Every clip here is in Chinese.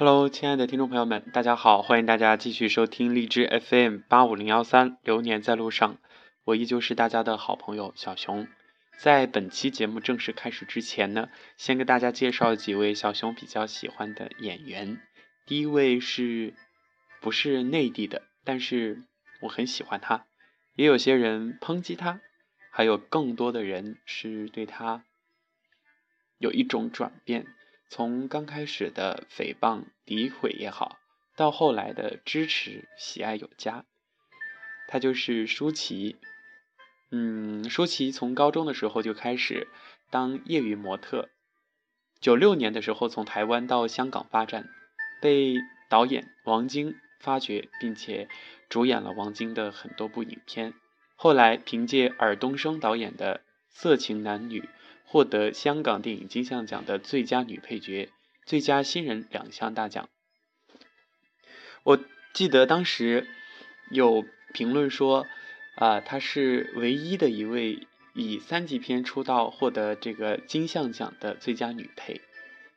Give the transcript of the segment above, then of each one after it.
Hello，亲爱的听众朋友们，大家好，欢迎大家继续收听荔枝 FM 八五零幺三，流年在路上，我依旧是大家的好朋友小熊。在本期节目正式开始之前呢，先给大家介绍几位小熊比较喜欢的演员。第一位是，不是内地的，但是我很喜欢他。也有些人抨击他，还有更多的人是对他有一种转变。从刚开始的诽谤、诋毁也好，到后来的支持、喜爱有加，他就是舒淇。嗯，舒淇从高中的时候就开始当业余模特，九六年的时候从台湾到香港发展，被导演王晶发掘，并且主演了王晶的很多部影片。后来凭借尔冬升导演的《色情男女》。获得香港电影金像奖的最佳女配角、最佳新人两项大奖。我记得当时有评论说，啊，她是唯一的一位以三级片出道获得这个金像奖的最佳女配。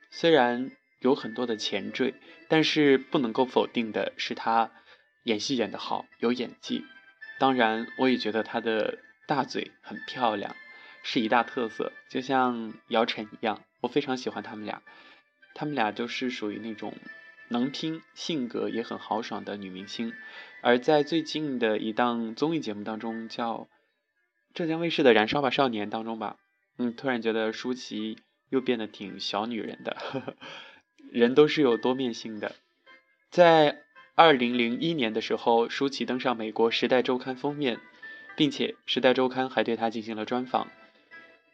虽然有很多的前缀，但是不能够否定的是她演戏演得好，有演技。当然，我也觉得她的大嘴很漂亮。是一大特色，就像姚晨一样，我非常喜欢他们俩。他们俩都是属于那种能拼、性格也很豪爽的女明星。而在最近的一档综艺节目当中，叫浙江卫视的《燃烧吧少年》当中吧，嗯，突然觉得舒淇又变得挺小女人的呵呵。人都是有多面性的。在二零零一年的时候，舒淇登上美国《时代周刊》封面，并且《时代周刊》还对她进行了专访。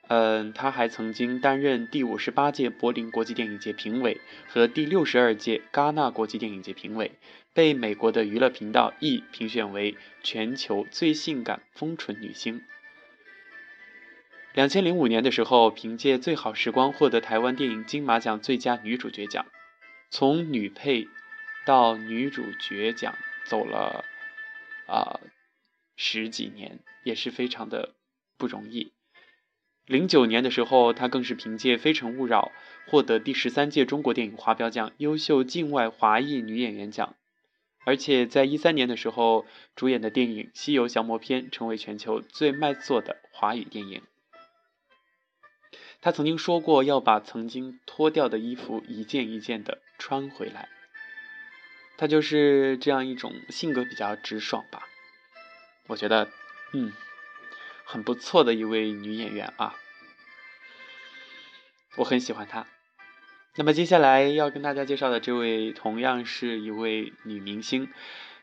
嗯，他还曾经担任第五十八届柏林国际电影节评委和第六十二届戛纳国际电影节评委，被美国的娱乐频道 E 评选为全球最性感丰唇女星。两千零五年的时候，凭借《最好时光》获得台湾电影金马奖最佳女主角奖。从女配到女主角奖走了啊十几年，也是非常的不容易。零九年的时候，她更是凭借《非诚勿扰》获得第十三届中国电影华表奖优秀境外华裔女演员奖，而且在一三年的时候，主演的电影《西游降魔篇》成为全球最卖座的华语电影。她曾经说过要把曾经脱掉的衣服一件一件的穿回来。她就是这样一种性格比较直爽吧，我觉得，嗯。很不错的一位女演员啊，我很喜欢她。那么接下来要跟大家介绍的这位，同样是一位女明星，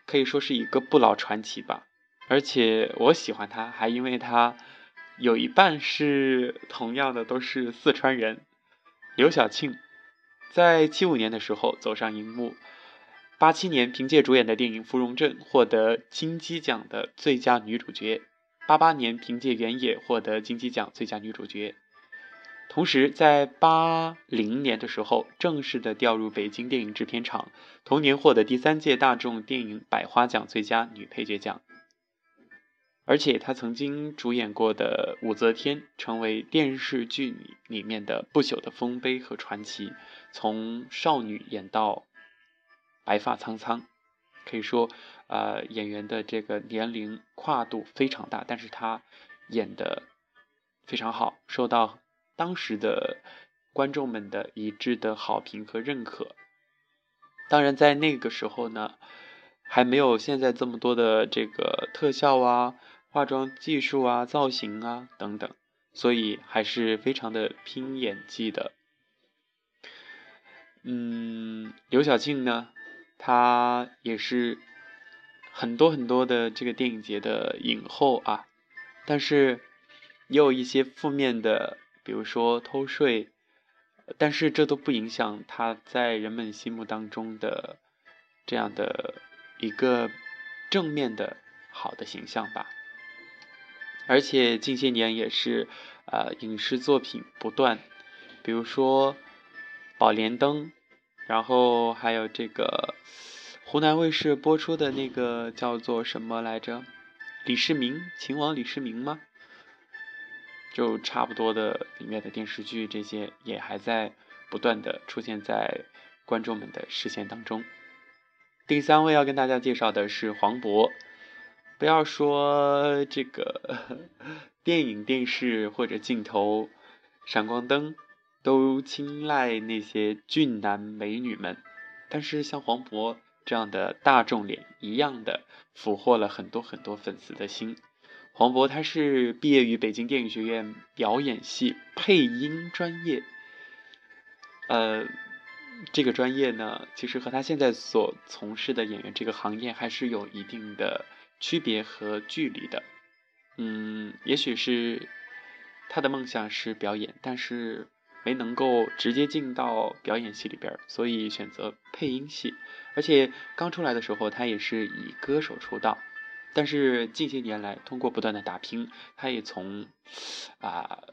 可以说是一个不老传奇吧。而且我喜欢她，还因为她有一半是同样的都是四川人。刘晓庆在七五年的时候走上荧幕，八七年凭借主演的电影《芙蓉镇》获得金鸡奖的最佳女主角。八八年凭借《原野》获得金鸡奖最佳女主角，同时在八零年的时候正式的调入北京电影制片厂，同年获得第三届大众电影百花奖最佳女配角奖。而且她曾经主演过的《武则天》成为电视剧里面的不朽的丰碑和传奇，从少女演到白发苍苍。可以说，呃，演员的这个年龄跨度非常大，但是他演的非常好，受到当时的观众们的一致的好评和认可。当然，在那个时候呢，还没有现在这么多的这个特效啊、化妆技术啊、造型啊等等，所以还是非常的拼演技的。嗯，刘晓庆呢？她也是很多很多的这个电影节的影后啊，但是也有一些负面的，比如说偷税，但是这都不影响她在人们心目当中的这样的一个正面的好的形象吧。而且近些年也是呃影视作品不断，比如说《宝莲灯》。然后还有这个湖南卫视播出的那个叫做什么来着？李世民，秦王李世民吗？就差不多的里面的电视剧，这些也还在不断的出现在观众们的视线当中。第三位要跟大家介绍的是黄渤。不要说这个 电影、电视或者镜头、闪光灯都青睐那些俊男美女们，但是像黄渤这样的大众脸一样的俘获了很多很多粉丝的心。黄渤他是毕业于北京电影学院表演系配音专业，呃，这个专业呢，其实和他现在所从事的演员这个行业还是有一定的。区别和距离的，嗯，也许是他的梦想是表演，但是没能够直接进到表演系里边，所以选择配音系。而且刚出来的时候，他也是以歌手出道，但是近些年来，通过不断的打拼，他也从啊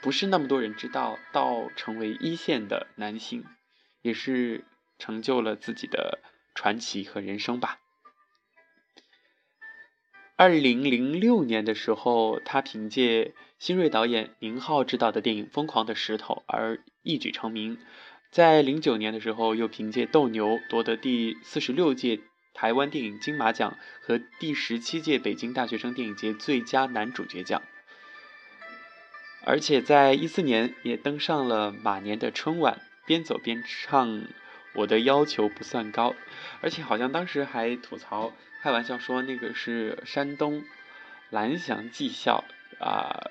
不是那么多人知道，到成为一线的男星，也是成就了自己的传奇和人生吧。二零零六年的时候，他凭借新锐导演宁浩执导的电影《疯狂的石头》而一举成名。在零九年的时候，又凭借《斗牛》夺得第四十六届台湾电影金马奖和第十七届北京大学生电影节最佳男主角奖。而且在一四年也登上了马年的春晚，边走边唱。我的要求不算高，而且好像当时还吐槽、开玩笑说那个是山东蓝翔技校啊。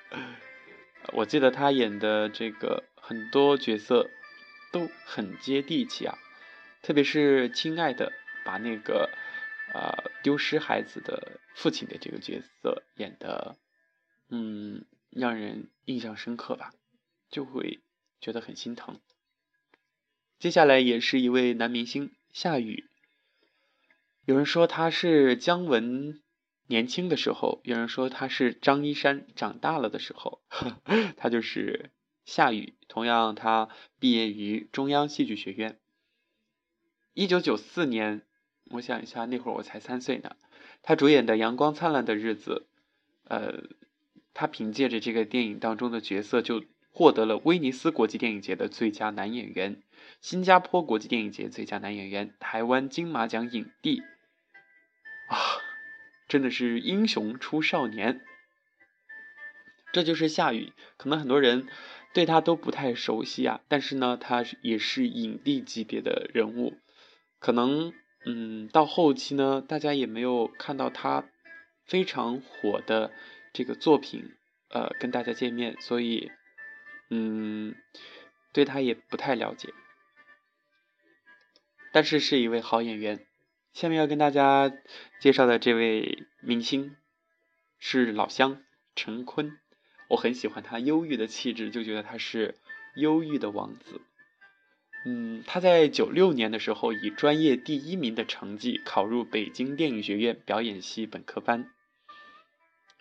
我记得他演的这个很多角色都很接地气啊，特别是《亲爱的》，把那个呃丢失孩子的父亲的这个角色演的，嗯，让人印象深刻吧，就会觉得很心疼。接下来也是一位男明星夏雨。有人说他是姜文年轻的时候，有人说他是张一山长大了的时候，他就是夏雨。同样，他毕业于中央戏剧学院。一九九四年，我想一下，那会儿我才三岁呢。他主演的《阳光灿烂的日子》，呃，他凭借着这个电影当中的角色，就获得了威尼斯国际电影节的最佳男演员。新加坡国际电影节最佳男演员，台湾金马奖影帝，啊，真的是英雄出少年。这就是夏雨，可能很多人对他都不太熟悉啊，但是呢，他也是影帝级别的人物。可能，嗯，到后期呢，大家也没有看到他非常火的这个作品，呃，跟大家见面，所以，嗯，对他也不太了解。但是是一位好演员。下面要跟大家介绍的这位明星是老乡陈坤，我很喜欢他忧郁的气质，就觉得他是忧郁的王子。嗯，他在九六年的时候以专业第一名的成绩考入北京电影学院表演系本科班，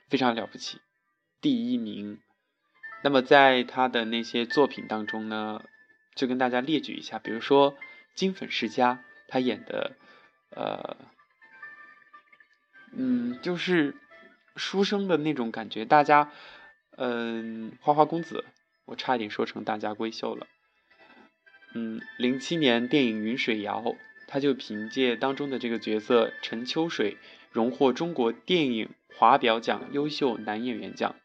非常了不起，第一名。那么在他的那些作品当中呢，就跟大家列举一下，比如说。金粉世家，他演的，呃，嗯，就是书生的那种感觉。大家，嗯，花花公子，我差点说成大家闺秀了。嗯，零七年电影《云水谣》，他就凭借当中的这个角色陈秋水，荣获中国电影华表奖优秀男演员奖，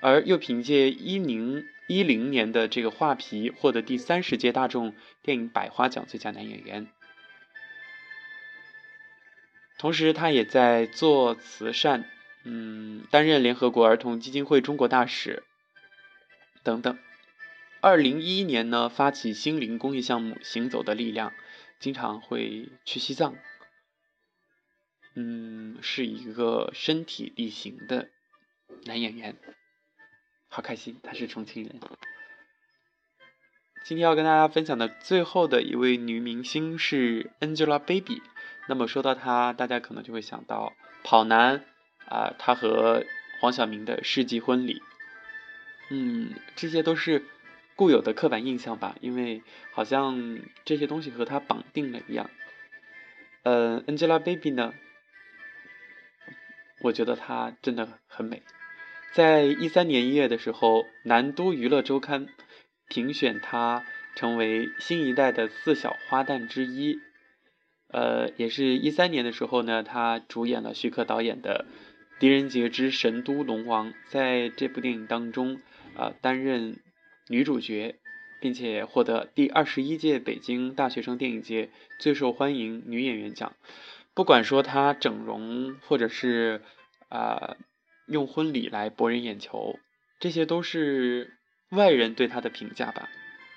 而又凭借伊宁。一零年的这个《画皮》获得第三十届大众电影百花奖最佳男演员，同时他也在做慈善，嗯，担任联合国儿童基金会中国大使等等。二零一一年呢，发起心灵公益项目“行走的力量”，经常会去西藏，嗯，是一个身体力行的男演员。好开心，她是重庆人。今天要跟大家分享的最后的一位女明星是 Angelababy。那么说到她，大家可能就会想到跑男啊，她和黄晓明的世纪婚礼。嗯，这些都是固有的刻板印象吧，因为好像这些东西和她绑定了一样。呃，Angelababy 呢，我觉得她真的很美。在一三年一月的时候，南都娱乐周刊评选她成为新一代的四小花旦之一。呃，也是一三年的时候呢，她主演了徐克导演的《狄仁杰之神都龙王》，在这部电影当中啊担任女主角，并且获得第二十一届北京大学生电影节最受欢迎女演员奖。不管说她整容，或者是啊用婚礼来博人眼球，这些都是外人对她的评价吧。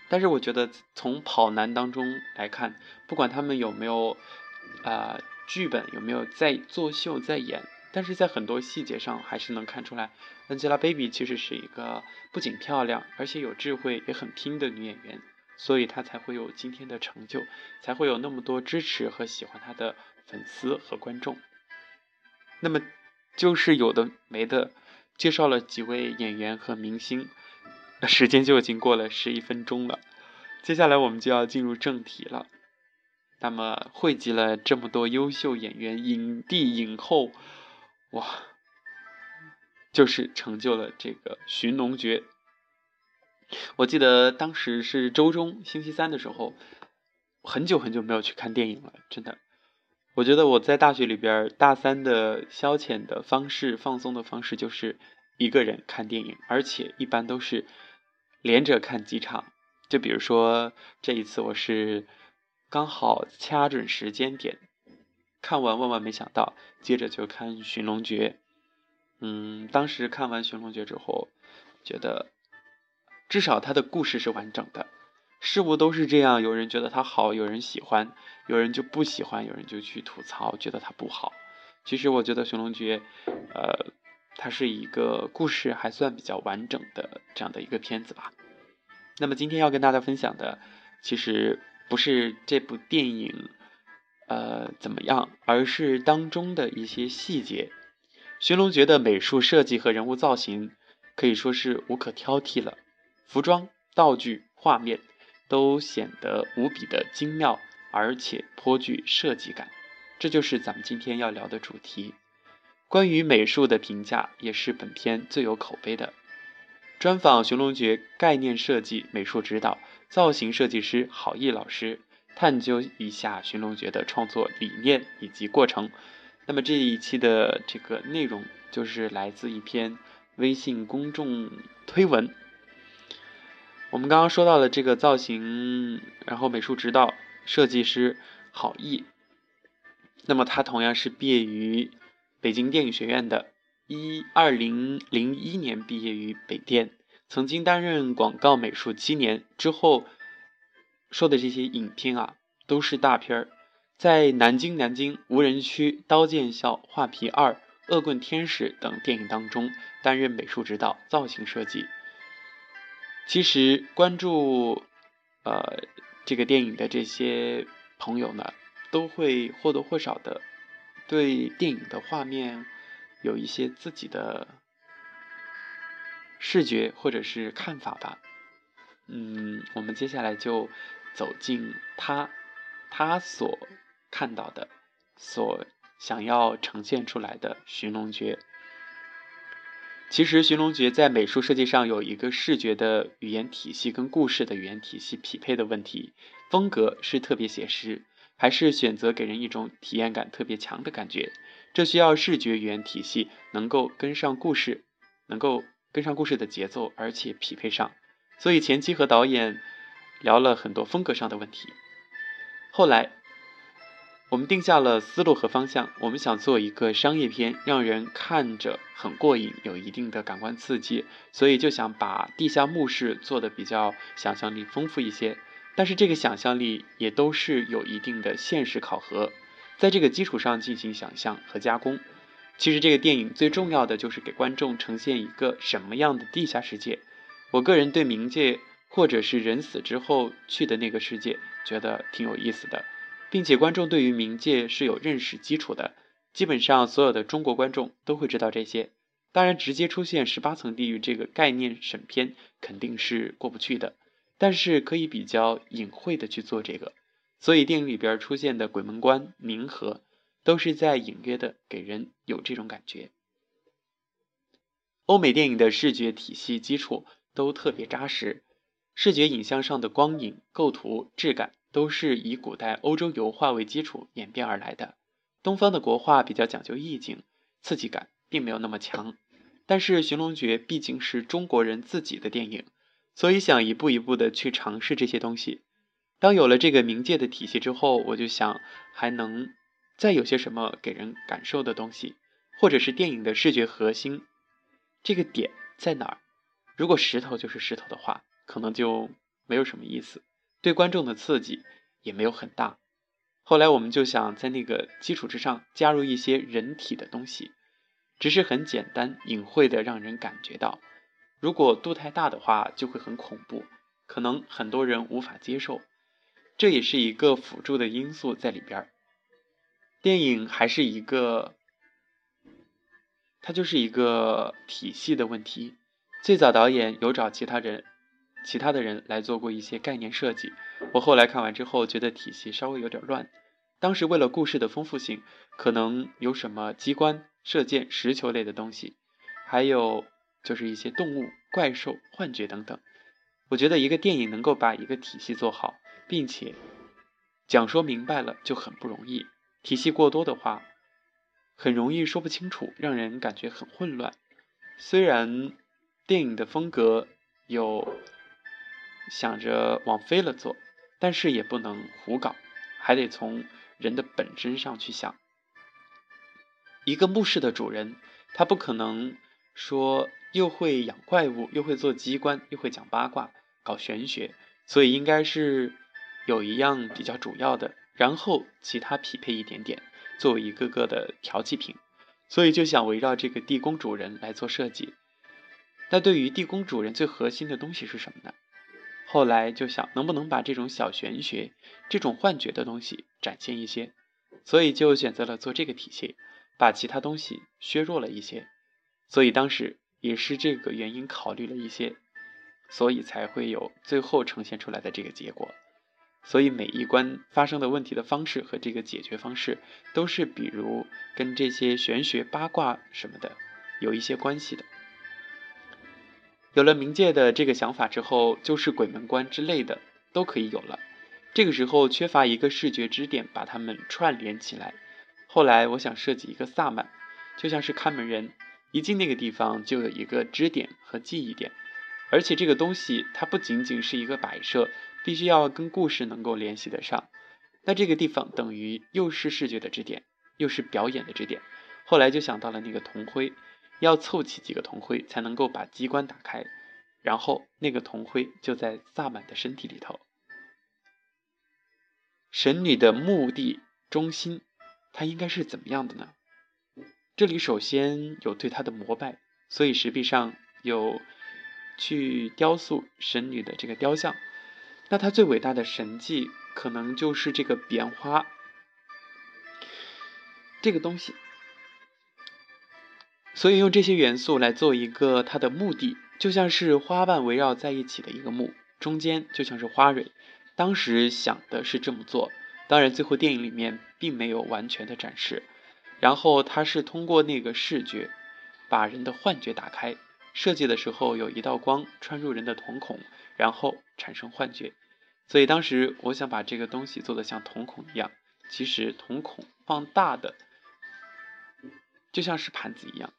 但是我觉得从跑男当中来看，不管他们有没有，啊剧本有没有在作秀在演，但是在很多细节上还是能看出来，Angelababy 其实是一个不仅漂亮，而且有智慧也很拼的女演员，所以她才会有今天的成就，才会有那么多支持和喜欢她的粉丝和观众。那么就是有的没的介绍了几位演员和明星。时间就已经过了十一分钟了，接下来我们就要进入正题了。那么汇集了这么多优秀演员、影帝、影后，哇，就是成就了这个《寻龙诀》。我记得当时是周中星期三的时候，很久很久没有去看电影了，真的。我觉得我在大学里边大三的消遣的方式、放松的方式就是一个人看电影，而且一般都是。连着看几场，就比如说这一次我是刚好掐准时间点看完，万万没想到，接着就看《寻龙诀》。嗯，当时看完《寻龙诀》之后，觉得至少它的故事是完整的。事物都是这样，有人觉得它好，有人喜欢，有人就不喜欢，有人就去吐槽，觉得它不好。其实我觉得《寻龙诀》，呃。它是一个故事还算比较完整的这样的一个片子吧。那么今天要跟大家分享的，其实不是这部电影，呃怎么样，而是当中的一些细节。《寻龙诀》的美术设计和人物造型可以说是无可挑剔了，服装、道具、画面都显得无比的精妙，而且颇具设计感。这就是咱们今天要聊的主题。关于美术的评价也是本片最有口碑的。专访《寻龙诀》概念设计、美术指导、造型设计师郝毅老师，探究一下《寻龙诀》的创作理念以及过程。那么这一期的这个内容就是来自一篇微信公众推文。我们刚刚说到了这个造型，然后美术指导设计师郝毅，那么他同样是毕业于。北京电影学院的，一二零零一年毕业于北电，曾经担任广告美术七年之后，说的这些影片啊，都是大片儿，在《南京南京无人区》《刀剑笑》《画皮二》《恶棍天使》等电影当中担任美术指导、造型设计。其实关注呃这个电影的这些朋友呢，都会或多或少的。对电影的画面有一些自己的视觉或者是看法吧。嗯，我们接下来就走进他他所看到的、所想要呈现出来的《寻龙诀》。其实，《寻龙诀》在美术设计上有一个视觉的语言体系跟故事的语言体系匹配的问题，风格是特别写实。还是选择给人一种体验感特别强的感觉，这需要视觉语言体系能够跟上故事，能够跟上故事的节奏，而且匹配上。所以前期和导演聊了很多风格上的问题。后来我们定下了思路和方向，我们想做一个商业片，让人看着很过瘾，有一定的感官刺激，所以就想把地下墓室做的比较想象力丰富一些。但是这个想象力也都是有一定的现实考核，在这个基础上进行想象和加工。其实这个电影最重要的就是给观众呈现一个什么样的地下世界。我个人对冥界或者是人死之后去的那个世界觉得挺有意思的，并且观众对于冥界是有认识基础的。基本上所有的中国观众都会知道这些。当然，直接出现十八层地狱这个概念审片肯定是过不去的。但是可以比较隐晦的去做这个，所以电影里边出现的鬼门关、冥河，都是在隐约的给人有这种感觉。欧美电影的视觉体系基础都特别扎实，视觉影像上的光影、构图、质感都是以古代欧洲油画为基础演变而来的。东方的国画比较讲究意境，刺激感并没有那么强。但是《寻龙诀》毕竟是中国人自己的电影，所以想一步一步的去尝试这些东西。当有了这个冥界的体系之后，我就想还能再有些什么给人感受的东西，或者是电影的视觉核心，这个点在哪儿？如果石头就是石头的话。可能就没有什么意思，对观众的刺激也没有很大。后来我们就想在那个基础之上加入一些人体的东西，只是很简单隐晦的让人感觉到。如果度太大的话，就会很恐怖，可能很多人无法接受。这也是一个辅助的因素在里边儿。电影还是一个，它就是一个体系的问题。最早导演有找其他人。其他的人来做过一些概念设计，我后来看完之后觉得体系稍微有点乱。当时为了故事的丰富性，可能有什么机关、射箭、石球类的东西，还有就是一些动物、怪兽、幻觉等等。我觉得一个电影能够把一个体系做好，并且讲说明白了就很不容易。体系过多的话，很容易说不清楚，让人感觉很混乱。虽然电影的风格有。想着往飞了做，但是也不能胡搞，还得从人的本身上去想。一个墓室的主人，他不可能说又会养怪物，又会做机关，又会讲八卦，搞玄学，所以应该是有一样比较主要的，然后其他匹配一点点，作为一个个的调剂品。所以就想围绕这个地宫主人来做设计。那对于地宫主人最核心的东西是什么呢？后来就想能不能把这种小玄学、这种幻觉的东西展现一些，所以就选择了做这个体系，把其他东西削弱了一些。所以当时也是这个原因考虑了一些，所以才会有最后呈现出来的这个结果。所以每一关发生的问题的方式和这个解决方式，都是比如跟这些玄学八卦什么的有一些关系的。有了冥界的这个想法之后，就是鬼门关之类的都可以有了。这个时候缺乏一个视觉支点把它们串联起来。后来我想设计一个萨满，就像是看门人，一进那个地方就有一个支点和记忆点。而且这个东西它不仅仅是一个摆设，必须要跟故事能够联系得上。那这个地方等于又是视觉的支点，又是表演的支点。后来就想到了那个铜灰。要凑齐几个铜灰才能够把机关打开，然后那个铜灰就在萨满的身体里头。神女的墓地中心，它应该是怎么样的呢？这里首先有对她的膜拜，所以石壁上有去雕塑神女的这个雕像。那她最伟大的神迹，可能就是这个彼岸花这个东西。所以用这些元素来做一个它的墓地，就像是花瓣围绕在一起的一个墓，中间就像是花蕊。当时想的是这么做，当然最后电影里面并没有完全的展示。然后它是通过那个视觉，把人的幻觉打开。设计的时候有一道光穿入人的瞳孔，然后产生幻觉。所以当时我想把这个东西做的像瞳孔一样，其实瞳孔放大的，就像是盘子一样。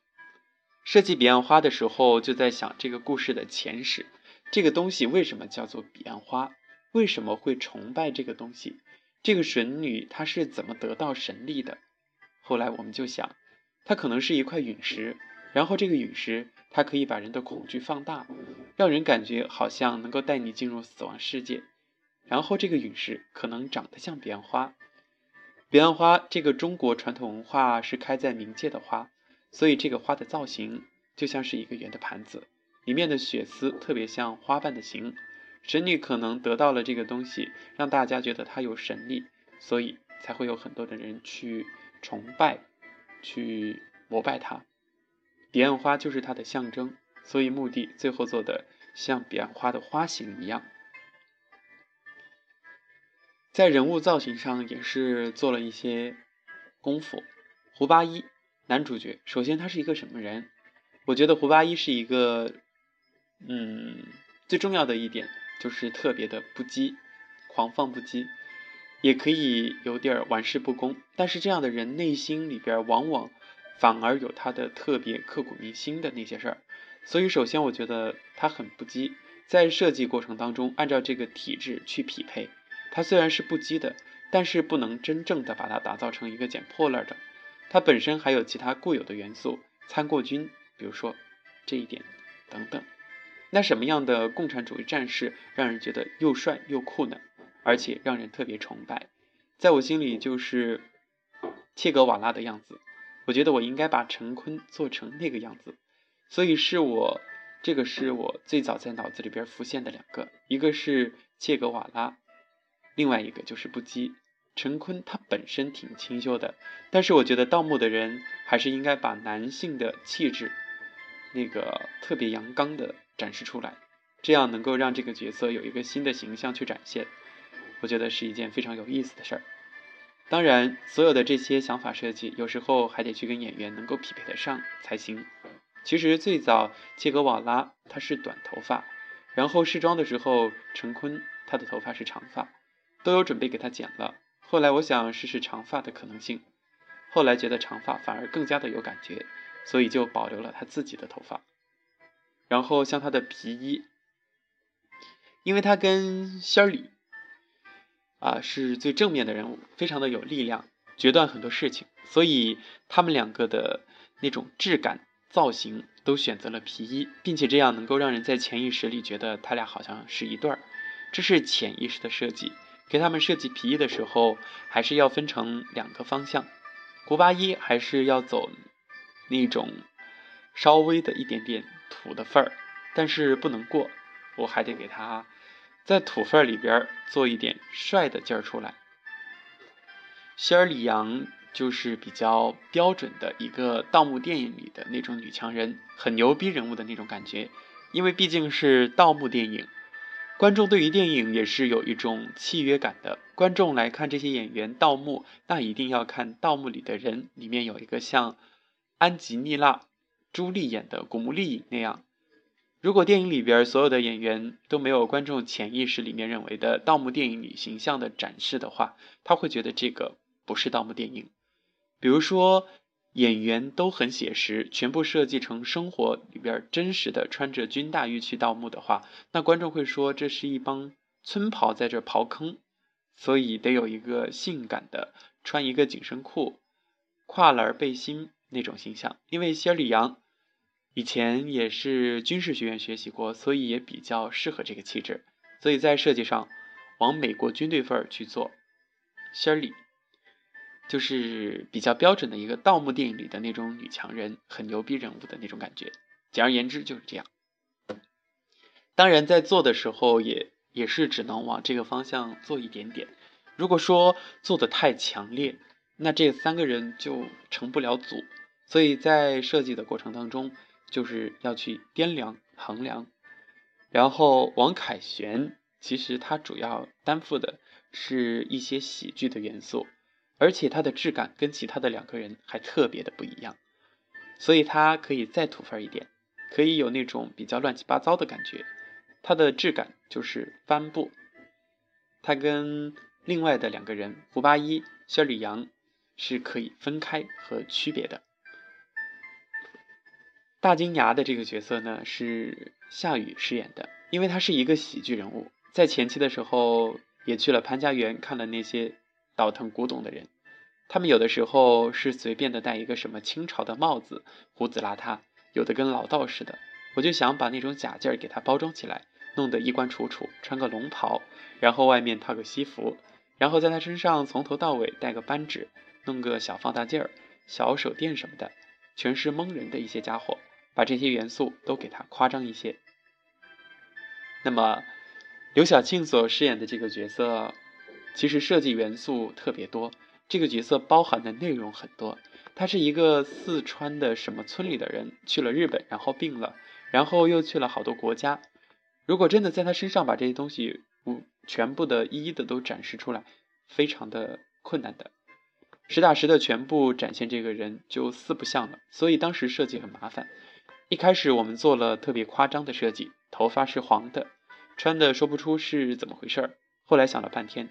设计彼岸花的时候，就在想这个故事的前史。这个东西为什么叫做彼岸花？为什么会崇拜这个东西？这个神女她是怎么得到神力的？后来我们就想，它可能是一块陨石，然后这个陨石它可以把人的恐惧放大，让人感觉好像能够带你进入死亡世界。然后这个陨石可能长得像彼岸花。彼岸花这个中国传统文化是开在冥界的花。所以这个花的造型就像是一个圆的盘子，里面的血丝特别像花瓣的形。神女可能得到了这个东西，让大家觉得她有神力，所以才会有很多的人去崇拜、去膜拜她。彼岸花就是它的象征，所以墓地最后做的像彼岸花的花形一样。在人物造型上也是做了一些功夫。胡八一。男主角首先他是一个什么人？我觉得胡八一是一个，嗯，最重要的一点就是特别的不羁，狂放不羁，也可以有点玩世不恭。但是这样的人内心里边往往反而有他的特别刻骨铭心的那些事儿。所以首先我觉得他很不羁，在设计过程当中按照这个体质去匹配，他虽然是不羁的，但是不能真正的把它打造成一个捡破烂的。它本身还有其他固有的元素，参过军，比如说这一点等等。那什么样的共产主义战士让人觉得又帅又酷呢？而且让人特别崇拜，在我心里就是切格瓦拉的样子。我觉得我应该把陈坤做成那个样子，所以是我这个是我最早在脑子里边浮现的两个，一个是切格瓦拉，另外一个就是不羁。陈坤他本身挺清秀的，但是我觉得盗墓的人还是应该把男性的气质，那个特别阳刚的。展示出来，这样能够让这个角色有一个新的形象去展现，我觉得是一件非常有意思的事儿。当然，所有的这些想法设计，有时候还得去跟演员能够匹配得上才行。其实最早切格瓦拉他是短头发，然后试妆的时候，陈坤他的头发是长发，都有准备给他剪了。后来我想试试长发的可能性，后来觉得长发反而更加的有感觉，所以就保留了他自己的头发。然后像他的皮衣，因为他跟仙儿里啊是最正面的人物，非常的有力量，决断很多事情，所以他们两个的那种质感、造型都选择了皮衣，并且这样能够让人在潜意识里觉得他俩好像是一对儿，这是潜意识的设计。给他们设计皮衣的时候，还是要分成两个方向，古巴衣还是要走那种稍微的一点点。土的份儿，但是不能过，我还得给他在土份儿里边做一点帅的劲儿出来。希尔里昂就是比较标准的一个盗墓电影里的那种女强人，很牛逼人物的那种感觉。因为毕竟是盗墓电影，观众对于电影也是有一种契约感的。观众来看这些演员盗墓，那一定要看盗墓里的人，里面有一个像安吉丽娜。朱莉演的古墓丽影那样，如果电影里边所有的演员都没有观众潜意识里面认为的盗墓电影里形象的展示的话，他会觉得这个不是盗墓电影。比如说演员都很写实，全部设计成生活里边真实的穿着军大衣去盗墓的话，那观众会说这是一帮村袍在这刨坑，所以得有一个性感的穿一个紧身裤、跨栏背心。那种形象，因为谢里阳以前也是军事学院学习过，所以也比较适合这个气质，所以在设计上往美国军队范儿去做。谢里就是比较标准的一个盗墓电影里的那种女强人，很牛逼人物的那种感觉。简而言之就是这样。当然在做的时候也也是只能往这个方向做一点点。如果说做的太强烈，那这三个人就成不了组。所以在设计的过程当中，就是要去掂量、衡量。然后王凯旋，其实他主要担负的是一些喜剧的元素，而且他的质感跟其他的两个人还特别的不一样，所以他可以再土分一点，可以有那种比较乱七八糟的感觉。他的质感就是帆布，他跟另外的两个人胡八一、肖李阳是可以分开和区别的。大金牙的这个角色呢，是夏雨饰演的，因为他是一个喜剧人物，在前期的时候也去了潘家园看了那些倒腾古董的人，他们有的时候是随便的戴一个什么清朝的帽子，胡子邋遢，有的跟老道似的，我就想把那种假劲儿给他包装起来，弄得衣冠楚楚，穿个龙袍，然后外面套个西服，然后在他身上从头到尾戴个扳指，弄个小放大镜儿、小手电什么的，全是蒙人的一些家伙。把这些元素都给他夸张一些。那么，刘晓庆所饰演的这个角色，其实设计元素特别多。这个角色包含的内容很多。他是一个四川的什么村里的人，去了日本，然后病了，然后又去了好多国家。如果真的在他身上把这些东西不全部的一一的都展示出来，非常的困难的。实打实的全部展现这个人就四不像了。所以当时设计很麻烦。一开始我们做了特别夸张的设计，头发是黄的，穿的说不出是怎么回事儿。后来想了半天，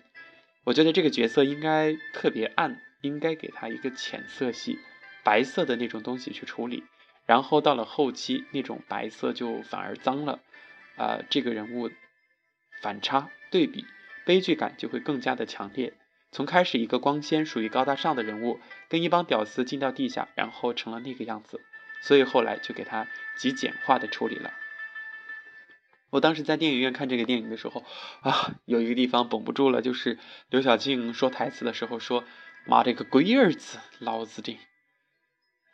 我觉得这个角色应该特别暗，应该给他一个浅色系，白色的那种东西去处理。然后到了后期，那种白色就反而脏了，啊，这个人物反差对比，悲剧感就会更加的强烈。从开始一个光鲜、属于高大上的人物，跟一帮屌丝进到地下，然后成了那个样子，所以后来就给他极简化的处理了。我当时在电影院看这个电影的时候，啊，有一个地方绷不住了，就是刘晓庆说台词的时候说：“妈的个龟儿子，老子的。”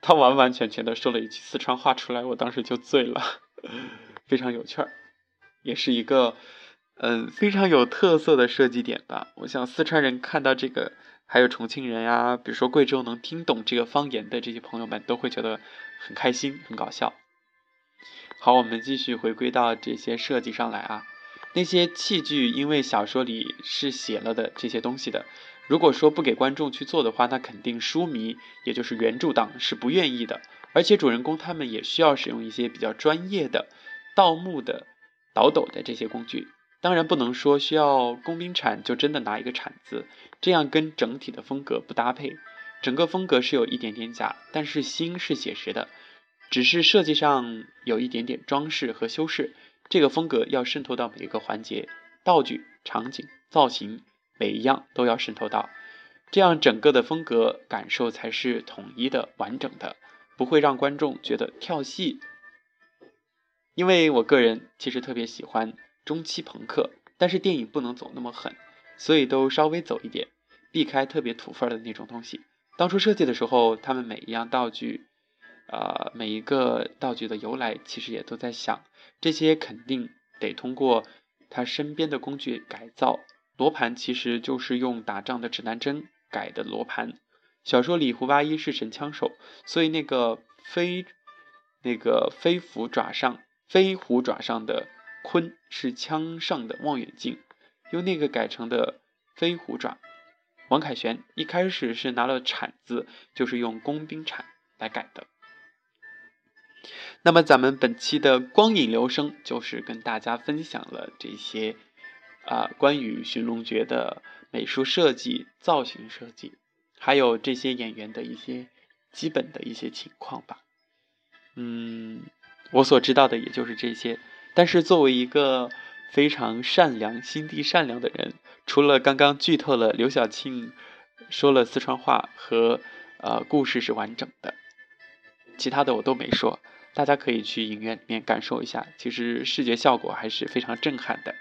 他完完全全的说了一句四川话出来，我当时就醉了，非常有趣儿，也是一个嗯非常有特色的设计点吧。我想四川人看到这个，还有重庆人呀，比如说贵州能听懂这个方言的这些朋友们，都会觉得很开心、很搞笑。好，我们继续回归到这些设计上来啊，那些器具，因为小说里是写了的这些东西的。如果说不给观众去做的话，那肯定书迷，也就是原著党是不愿意的。而且主人公他们也需要使用一些比较专业的盗墓的倒斗的这些工具。当然不能说需要工兵铲就真的拿一个铲子，这样跟整体的风格不搭配。整个风格是有一点点假，但是心是写实的，只是设计上有一点点装饰和修饰。这个风格要渗透到每一个环节，道具、场景、造型。每一样都要渗透到，这样整个的风格感受才是统一的、完整的，不会让观众觉得跳戏。因为我个人其实特别喜欢中期朋克，但是电影不能走那么狠，所以都稍微走一点，避开特别土范儿的那种东西。当初设计的时候，他们每一样道具，呃，每一个道具的由来，其实也都在想，这些肯定得通过他身边的工具改造。罗盘其实就是用打仗的指南针改的罗盘。小说里胡八一是神枪手，所以那个飞那个飞虎爪上飞虎爪上的鲲是枪上的望远镜，用那个改成的飞虎爪。王凯旋一开始是拿了铲子，就是用工兵铲来改的。那么咱们本期的光影流声就是跟大家分享了这些。啊，关于寻龙诀的美术设计、造型设计，还有这些演员的一些基本的一些情况吧。嗯，我所知道的也就是这些。但是作为一个非常善良、心地善良的人，除了刚刚剧透了刘晓庆说了四川话和呃故事是完整的，其他的我都没说。大家可以去影院里面感受一下，其实视觉效果还是非常震撼的。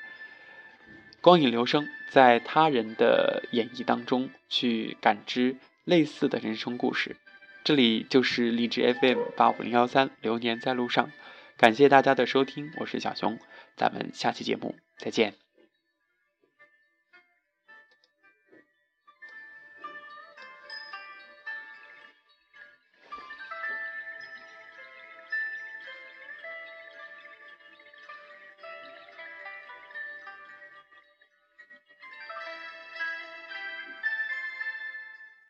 光影留声，在他人的演绎当中去感知类似的人生故事。这里就是荔枝 FM 八五零幺三，流年在路上。感谢大家的收听，我是小熊，咱们下期节目再见。